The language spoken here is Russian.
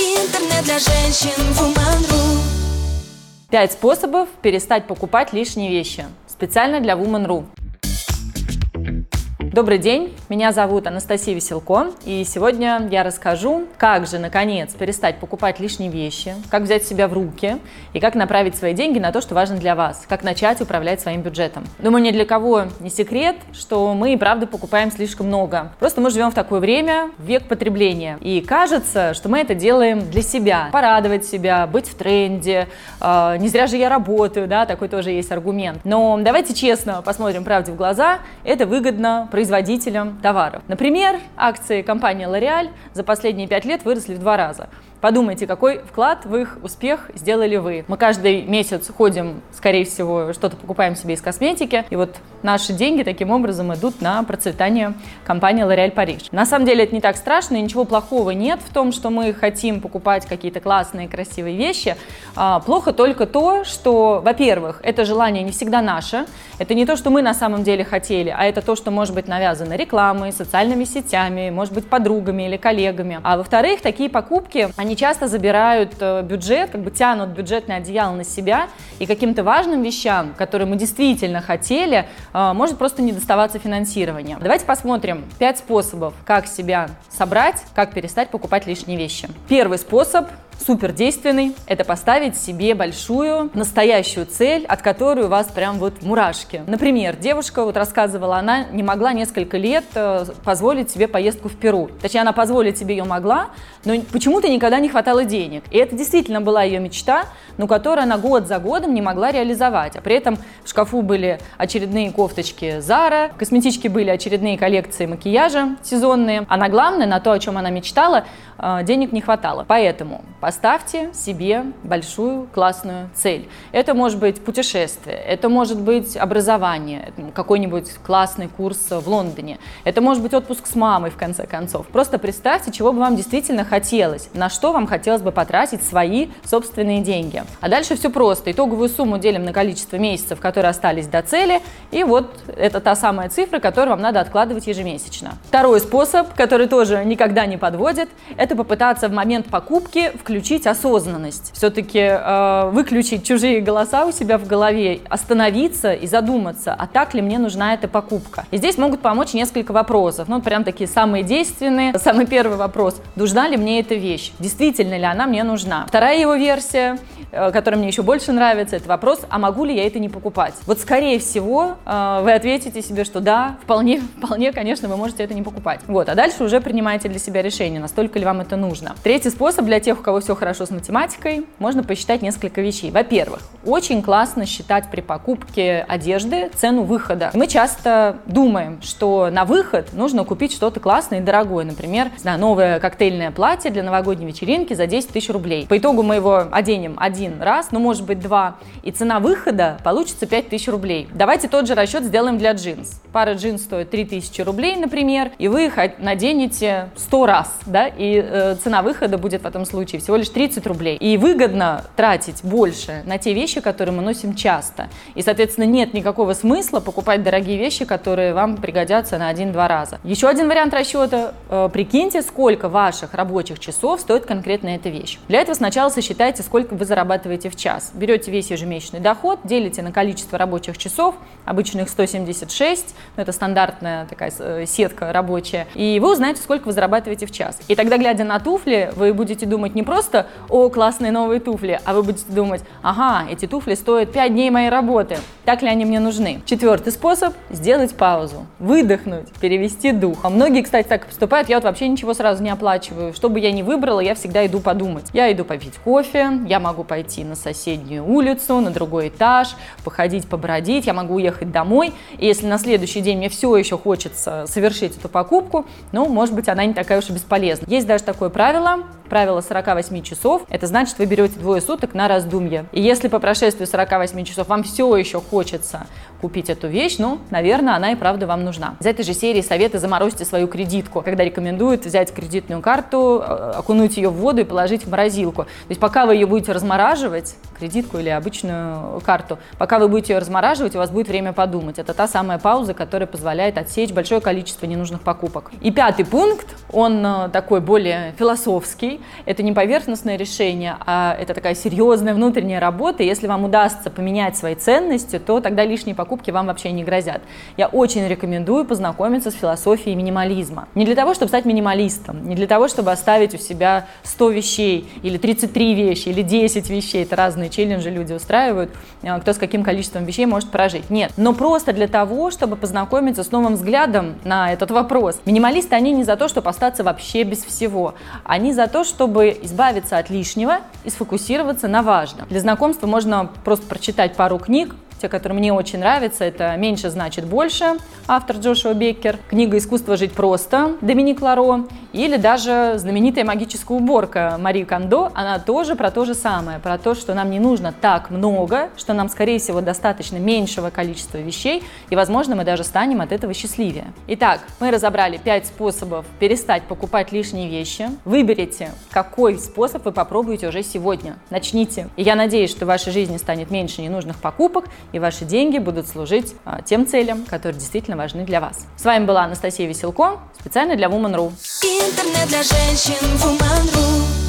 Интернет для женщин Woman.ru Пять способов перестать покупать лишние вещи. Специально для Woman.ru. Добрый день, меня зовут Анастасия Веселко, и сегодня я расскажу, как же, наконец, перестать покупать лишние вещи, как взять себя в руки и как направить свои деньги на то, что важно для вас, как начать управлять своим бюджетом. Думаю, ни для кого не секрет, что мы и правда покупаем слишком много. Просто мы живем в такое время, век потребления, и кажется, что мы это делаем для себя, порадовать себя, быть в тренде, э, не зря же я работаю, да, такой тоже есть аргумент. Но давайте честно посмотрим правде в глаза, это выгодно производителям товаров. Например, акции компании L'Oreal за последние пять лет выросли в два раза. Подумайте, какой вклад в их успех сделали вы. Мы каждый месяц ходим, скорее всего, что-то покупаем себе из косметики, и вот наши деньги таким образом идут на процветание компании L'Oréal Paris. На самом деле это не так страшно, и ничего плохого нет в том, что мы хотим покупать какие-то классные, красивые вещи. А, плохо только то, что, во-первых, это желание не всегда наше, это не то, что мы на самом деле хотели, а это то, что может быть навязано рекламой, социальными сетями, может быть подругами или коллегами. А во-вторых, такие покупки, они они часто забирают э, бюджет, как бы тянут бюджетное одеяло на себя, и каким-то важным вещам, которые мы действительно хотели, э, может просто не доставаться финансирование. Давайте посмотрим пять способов, как себя собрать, как перестать покупать лишние вещи. Первый способ супер действенный – это поставить себе большую, настоящую цель, от которой у вас прям вот мурашки. Например, девушка вот рассказывала, она не могла несколько лет э, позволить себе поездку в Перу. Точнее, она позволить себе ее могла, но почему-то никогда не хватало денег. И это действительно была ее мечта, но которую она год за годом не могла реализовать. А при этом в шкафу были очередные кофточки Zara, косметички были очередные коллекции макияжа сезонные. А на главное, на то, о чем она мечтала, э, денег не хватало. Поэтому Поставьте себе большую классную цель. Это может быть путешествие, это может быть образование, какой-нибудь классный курс в Лондоне, это может быть отпуск с мамой в конце концов. Просто представьте, чего бы вам действительно хотелось, на что вам хотелось бы потратить свои собственные деньги. А дальше все просто. Итоговую сумму делим на количество месяцев, которые остались до цели, и вот это та самая цифра, которую вам надо откладывать ежемесячно. Второй способ, который тоже никогда не подводит, это попытаться в момент покупки включить включить осознанность, все-таки э, выключить чужие голоса у себя в голове, остановиться и задуматься, а так ли мне нужна эта покупка. И здесь могут помочь несколько вопросов, ну прям такие самые действенные. Самый первый вопрос, нужна ли мне эта вещь, действительно ли она мне нужна. Вторая его версия, э, которая мне еще больше нравится, это вопрос, а могу ли я это не покупать. Вот скорее всего э, вы ответите себе, что да, вполне, вполне, конечно, вы можете это не покупать. Вот, а дальше уже принимаете для себя решение, настолько ли вам это нужно. Третий способ для тех, у кого все все хорошо с математикой, можно посчитать несколько вещей. Во-первых, очень классно считать при покупке одежды цену выхода. Мы часто думаем, что на выход нужно купить что-то классное и дорогое. Например, знаю, новое коктейльное платье для новогодней вечеринки за 10 тысяч рублей. По итогу мы его оденем один раз, ну может быть два, и цена выхода получится 5 тысяч рублей. Давайте тот же расчет сделаем для джинс. Пара джинс стоит 3 тысячи рублей, например, и вы их наденете 100 раз, да, и э, цена выхода будет в этом случае всего лишь 30 рублей. И выгодно тратить больше на те вещи, которые мы носим часто. И, соответственно, нет никакого смысла покупать дорогие вещи, которые вам пригодятся на один-два раза. Еще один вариант расчета. Э, прикиньте, сколько ваших рабочих часов стоит конкретно эта вещь. Для этого сначала сосчитайте, сколько вы зарабатываете в час. Берете весь ежемесячный доход, делите на количество рабочих часов, обычно их 176, ну, это стандартная такая э, сетка рабочая, и вы узнаете, сколько вы зарабатываете в час. И тогда, глядя на туфли, вы будете думать не просто просто «О, классные новые туфли», а вы будете думать «Ага, эти туфли стоят 5 дней моей работы, так ли они мне нужны?» Четвертый способ – сделать паузу, выдохнуть, перевести дух. А многие, кстати, так поступают, я вот вообще ничего сразу не оплачиваю. Что бы я ни выбрала, я всегда иду подумать. Я иду попить кофе, я могу пойти на соседнюю улицу, на другой этаж, походить, побродить, я могу уехать домой. И если на следующий день мне все еще хочется совершить эту покупку, ну, может быть, она не такая уж и бесполезна. Есть даже такое правило, правило 48 часов, это значит, вы берете двое суток на раздумье. И если по прошествии 48 часов вам все еще хочется купить эту вещь, ну, наверное, она и правда вам нужна. Из этой же серии советы заморозьте свою кредитку, когда рекомендуют взять кредитную карту, э, окунуть ее в воду и положить в морозилку. То есть пока вы ее будете размораживать, кредитку или обычную карту, пока вы будете ее размораживать, у вас будет время подумать. Это та самая пауза, которая позволяет отсечь большое количество ненужных покупок. И пятый пункт, он э, такой более философский. Это не поверхностное решение, а это такая серьезная внутренняя работа. Если вам удастся поменять свои ценности, то тогда лишние покупки вам вообще не грозят. Я очень рекомендую познакомиться с философией минимализма. Не для того, чтобы стать минималистом, не для того, чтобы оставить у себя 100 вещей, или 33 вещи, или 10 вещей. Это разные челленджи люди устраивают, э, кто с каким количеством вещей может прожить. Нет, но просто для того, чтобы познакомиться с новым взглядом на этот вопрос. Минималисты, они не за то, чтобы остаться вообще без всего. Они за то, чтобы избавиться от лишнего и сфокусироваться на важном. Для знакомства можно просто прочитать пару книг, те, которые мне очень нравятся, это «Меньше значит больше», автор Джошуа Беккер, книга «Искусство жить просто» Доминик Ларо, или даже знаменитая магическая уборка Мари Кондо, она тоже про то же самое, про то, что нам не нужно так много, что нам, скорее всего, достаточно меньшего количества вещей, и, возможно, мы даже станем от этого счастливее. Итак, мы разобрали 5 способов перестать покупать лишние вещи. Выберите, какой способ вы попробуете уже сегодня. Начните. И я надеюсь, что в вашей жизни станет меньше ненужных покупок, и ваши деньги будут служить а, тем целям, которые действительно важны для вас. С вами была Анастасия Веселко, специально для Woman.ru. Интернет для женщин Woman.ru